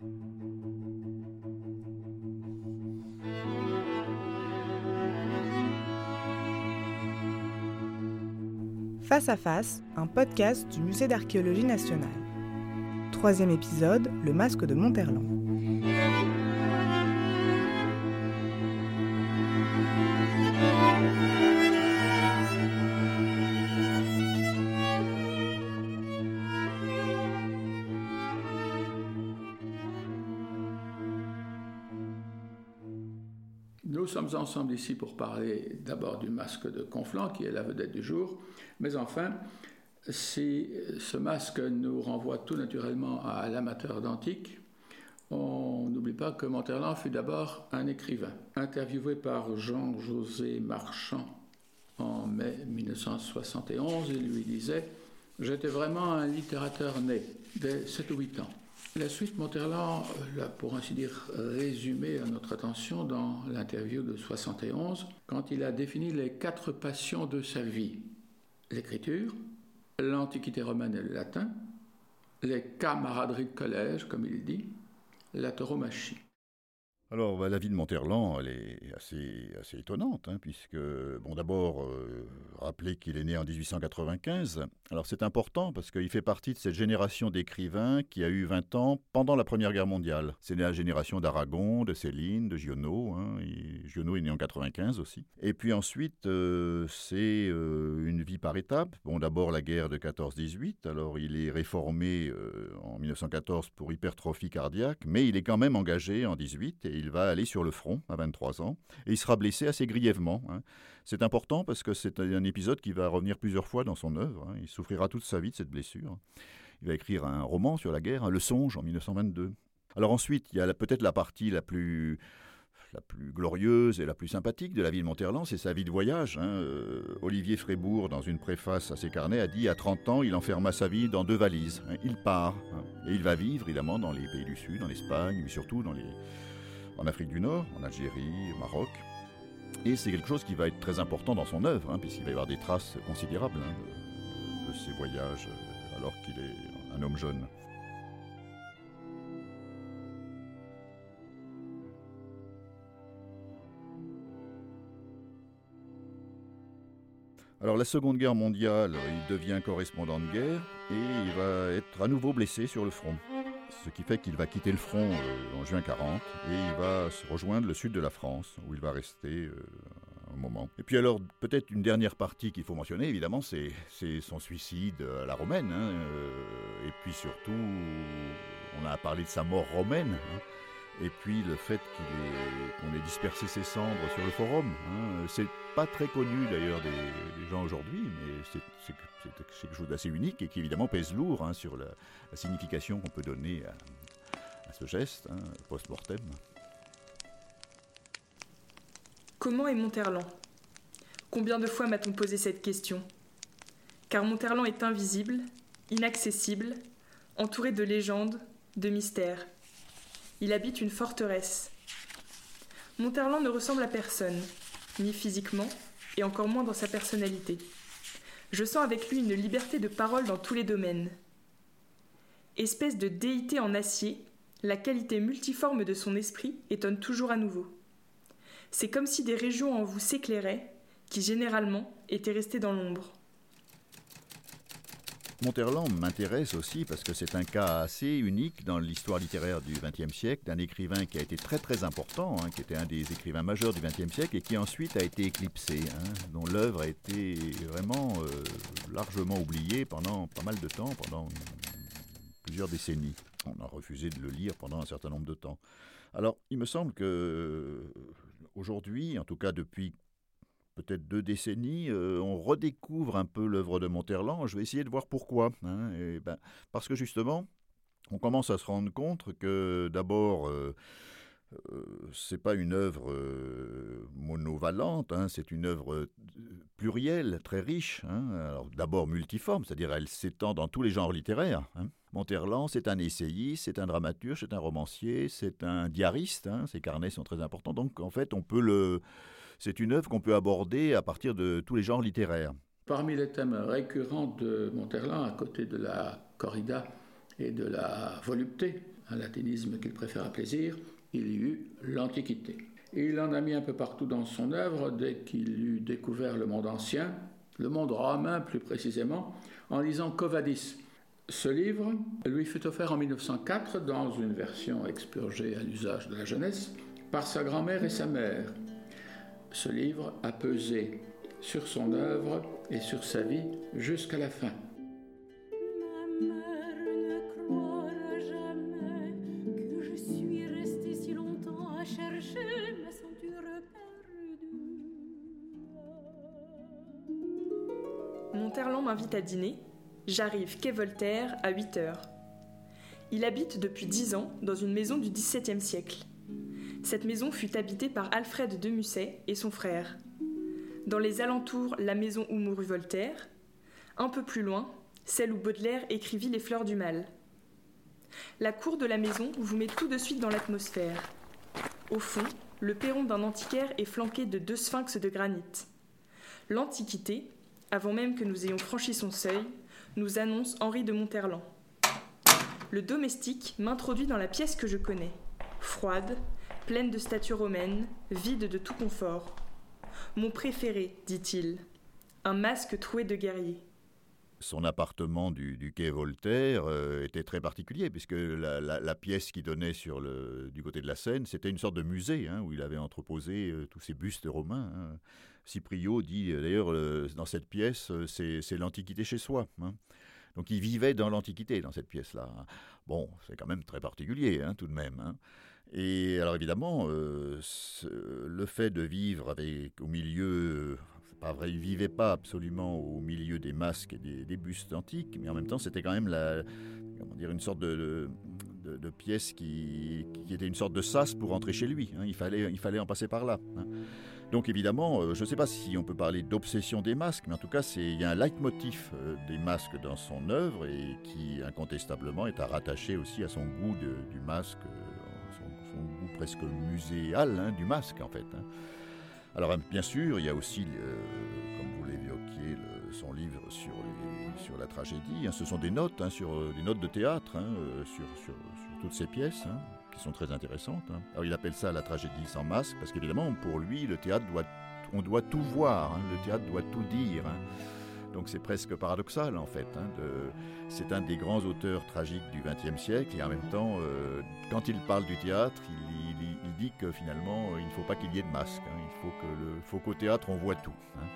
Face à Face, un podcast du Musée d'archéologie nationale. Troisième épisode, le masque de Monterland. Sommes ensemble ici pour parler d'abord du masque de Conflans, qui est la vedette du jour, mais enfin, si ce masque nous renvoie tout naturellement à l'amateur d'antique, on n'oublie pas que Monterland fut d'abord un écrivain. Interviewé par Jean-José Marchand en mai 1971, il lui disait J'étais vraiment un littérateur né, dès 7 ou 8 ans. La suite, Monterland l'a, pour ainsi dire, résumé à notre attention dans l'interview de 71, quand il a défini les quatre passions de sa vie l'écriture, l'Antiquité romaine et le latin, les camaraderies de collège, comme il dit, la tauromachie. Alors, bah, la vie de Monterland, elle est assez, assez étonnante, hein, puisque, bon, d'abord, euh, rappeler qu'il est né en 1895. Alors, c'est important parce qu'il fait partie de cette génération d'écrivains qui a eu 20 ans pendant la Première Guerre mondiale. C'est la génération d'Aragon, de Céline, de Giono. Hein, Giono est né en 95 aussi. Et puis ensuite, euh, c'est euh, une vie par étapes. Bon, d'abord, la guerre de 14-18. Alors, il est réformé en 1914 pour hypertrophie cardiaque, mais il est quand même engagé en 18 et il va aller sur le front à 23 ans et il sera blessé assez grièvement. Hein. C'est important parce que c'est un épisode qui va revenir plusieurs fois dans son œuvre. Hein. Il souffrira toute sa vie de cette blessure. Il va écrire un roman sur la guerre, Le Songe, en 1922. Alors ensuite, il y a peut-être la partie la plus glorieuse et la plus sympathique de la vie de Monterland, c'est sa vie de voyage. Hein. Euh, Olivier Frébourg, dans une préface à ses carnets, a dit à 30 ans, il enferma sa vie dans deux valises. Il part. Et il va vivre, évidemment, dans les pays du Sud, en Espagne, mais surtout dans les, en Afrique du Nord, en Algérie, au Maroc. Et c'est quelque chose qui va être très important dans son œuvre, hein, puisqu'il va y avoir des traces considérables hein, de, ses voyages euh, alors qu'il est un homme jeune. Alors la Seconde Guerre mondiale, il devient correspondant de guerre et il va être à nouveau blessé sur le front ce qui fait qu'il va quitter le front euh, en juin 40 et il va se rejoindre le sud de la France où il va rester euh, un moment. Et puis alors peut-être une dernière partie qu'il faut mentionner évidemment c'est son suicide à la romaine hein, euh, et puis surtout on a parlé de sa mort romaine. Hein, et puis le fait qu'on ait, dispersé ses cendres sur le forum. Hein. C'est pas très connu d'ailleurs des, gens aujourd'hui, mais c'est quelque chose d'assez unique et qui évidemment pèse lourd hein, sur la, signification qu'on peut donner à, ce geste hein, post-mortem. Comment est Monterland? Combien de fois m'a-t-on posé cette question? Car Monterland est invisible, inaccessible, entouré de légendes, de mystères. Il habite une forteresse. Monterland ne ressemble à personne, ni physiquement, et encore moins dans sa personnalité. Je sens avec lui une liberté de parole dans tous les domaines. Espèce de déité en acier, la qualité multiforme de son esprit étonne toujours à nouveau. C'est comme si des régions en vous s'éclairaient, qui généralement étaient restées dans l'ombre. Monterland m'intéresse aussi parce que c'est un cas assez unique dans l'histoire littéraire du XXe siècle, d'un écrivain qui a été très très important, hein, qui était un des écrivains majeurs du XXe siècle et qui ensuite a été éclipsé, hein, dont l'œuvre a été vraiment euh, largement oubliée pendant pas mal de temps, pendant plusieurs décennies. On a refusé de le lire pendant un certain nombre de temps. Alors, il me semble que aujourd'hui, en tout cas depuis peut-être deux décennies, euh, on redécouvre un peu l'œuvre de Monterland. Je vais essayer de voir pourquoi. Hein. et ben, parce que justement, on commence à se rendre compte que d'abord, euh, euh c'est pas une œuvre euh, monovalente, hein, c'est une œuvre plurielle, très riche. Hein. D'abord multiforme, c'est-à-dire elle s'étend dans tous les genres littéraires. Hein. Monterland, c'est un essayiste, c'est un dramaturge, c'est un romancier, c'est un diariste. Ses carnets sont très importants, donc en fait on peut le c'est une œuvre qu'on peut aborder à partir de tous les genres littéraires. Parmi les thèmes récurrents de Monterland, à côté de la corrida et de la volupté, un latinisme qu'il préfère à plaisir, il y eut l'Antiquité. Il en a mis un peu partout dans son œuvre dès qu'il eut découvert le monde ancien, le monde romain plus précisément, en lisant Covadis. Ce livre lui fut offert en 1904 dans une version expurgée à l'usage de la jeunesse par sa grand-mère et sa mère. Ce livre a pesé sur son œuvre et sur sa vie jusqu'à la fin. Monterland m'invite à dîner. J'arrive quai Voltaire à 8 heures. Il habite depuis 10 ans dans une maison du XVIIe siècle. Cette maison fut habitée par Alfred de Musset et son frère. Dans les alentours, la maison où mourut Voltaire. Un peu plus loin, celle où Baudelaire écrivit Les fleurs du mal. La cour de la maison vous met tout de suite dans l'atmosphère. Au fond, le perron d'un antiquaire est flanqué de deux sphinx de granit. L'Antiquité, avant même que nous ayons franchi son seuil, nous annonce Henri de Monterland. Le domestique m'introduit dans la pièce que je connais, froide, pleine de statues romaines, vide de tout confort. Mon préféré, dit-il, un masque troué de guerrier. Son appartement du, quai Voltaire euh, était très particulier, puisque la, pièce qui donnait sur le, du côté de la Seine, c'était une sorte de musée, hein, où il avait entreposé euh, tous ces bustes romains. Hein. Dit euh, d'ailleurs, dans cette pièce, c'est l'Antiquité chez soi. Hein. Donc il vivait dans l'Antiquité, dans cette pièce-là. Bon, c'est quand même très particulier, tout de même. Et alors évidemment, euh, le fait de vivre au milieu, c'est pas vrai, il vivait pas absolument au milieu des masques et des, bustes antiques, mais en même temps, c'était quand même une sorte de, de, qui, était une sorte de sas pour rentrer chez lui. Hein. il, fallait, il fallait en passer par là. Hein. Donc évidemment, euh, je ne sais pas si on peut parler d'obsession des masques, mais en tout cas, il y a un leitmotiv euh, des masques dans son œuvre et qui incontestablement est à rattacher aussi à son goût du masque goût presque muséal hein, du masque en fait. Hein. Alors bien sûr, il y a aussi, euh, comme vous l'évoquiez, son livre sur, sur la tragédie. Hein. ce sont des notes, sur, euh, des notes de théâtre euh, sur, sur, toutes ces pièces qui sont très intéressantes. Alors il appelle ça la tragédie sans masque parce qu'évidemment pour lui le théâtre doit, on doit tout voir, le théâtre doit tout dire. Donc c'est presque paradoxal en fait. Hein, c'est un des grands auteurs tragiques du XXe siècle et en même temps, euh, quand il parle du théâtre, il, dit que finalement il ne faut pas qu'il y ait de masque. Hein. il faut qu'au théâtre on voit tout. Hein.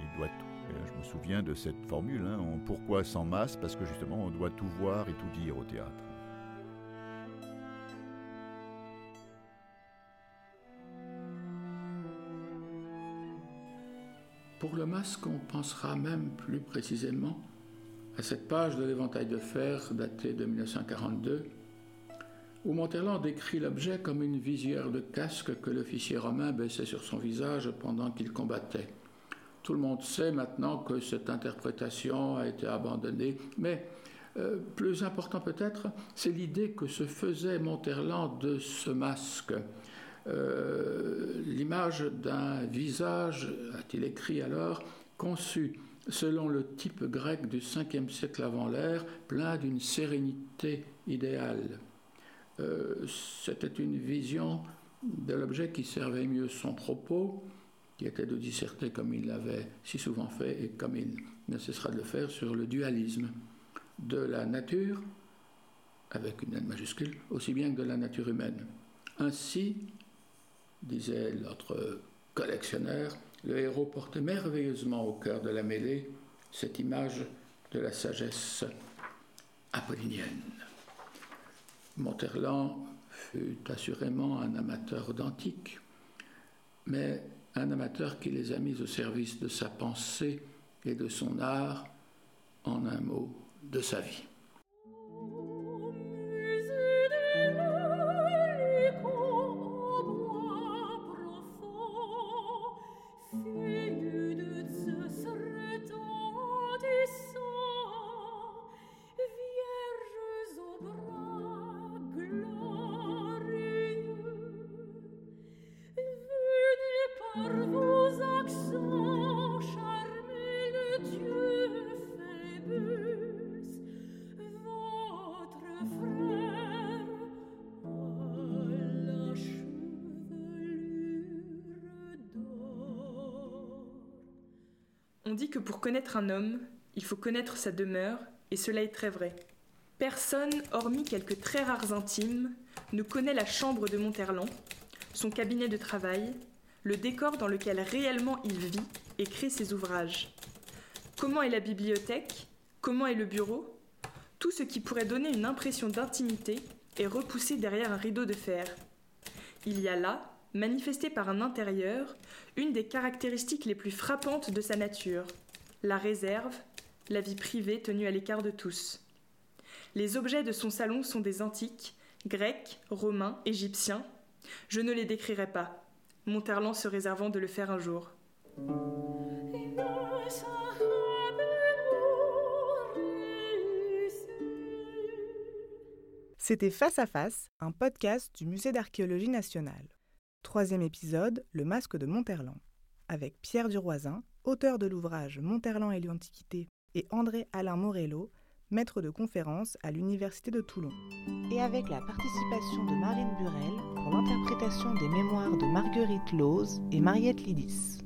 il doit tout. je me souviens de cette formule. pourquoi sans masque? Parce que justement on doit tout voir et tout dire au théâtre. Pour le masque, on pensera même plus précisément à cette page de l'éventail de fer datée de 1942, où Monterland décrit l'objet comme une visière de casque que l'officier romain baissait sur son visage pendant qu'il combattait. Tout le monde sait maintenant que cette interprétation a été abandonnée, mais euh, plus important peut-être, c'est l'idée que se faisait Monterland de ce masque euh, l'image d'un visage, a-t-il écrit alors, conçu selon le type grec du 5e siècle avant l'ère, plein d'une sérénité idéale. Euh, c'était une vision de l'objet qui servait mieux son propos, qui était de disserter comme il l'avait si souvent fait et comme il ne cessera de le faire sur le dualisme de la nature, avec une N majuscule, aussi bien que de la nature humaine. Ainsi, disait notre collectionneur, le héros porte merveilleusement au cœur de la mêlée cette image de la sagesse apollinienne. Monterland fut assurément un amateur d'antique, mais un amateur qui les a mis au service de sa pensée et de son art, en un mot, de sa vie. On dit que pour connaître un homme, il faut connaître sa demeure, et cela est très vrai. Personne, hormis quelques très rares intimes, ne connaît la chambre de Monterland, son cabinet de travail, le décor dans lequel réellement il vit et crée ses ouvrages. Comment est la bibliothèque? Comment est le bureau? Tout ce qui pourrait donner une impression d'intimité est repoussé derrière un rideau de fer. Il y a là, manifesté par un intérieur, une des caractéristiques les plus frappantes de sa nature, la réserve, la vie privée tenue à l'écart de tous. Les objets de son salon sont des antiques, grecs, romains, égyptiens. Je ne les décrirai pas, Monterland se réservant de le faire un jour. C'était Face à Face, un podcast du Musée d'archéologie nationale. Troisième épisode, Le masque de Monterland, avec Pierre Duroisin, auteur de l'ouvrage Monterland et l'Antiquité, et André Alain Morello, maître de conférence à l'Université de Toulon. Et avec la participation de Marine Burel pour l'interprétation des mémoires de Marguerite Lose et Mariette Lidis.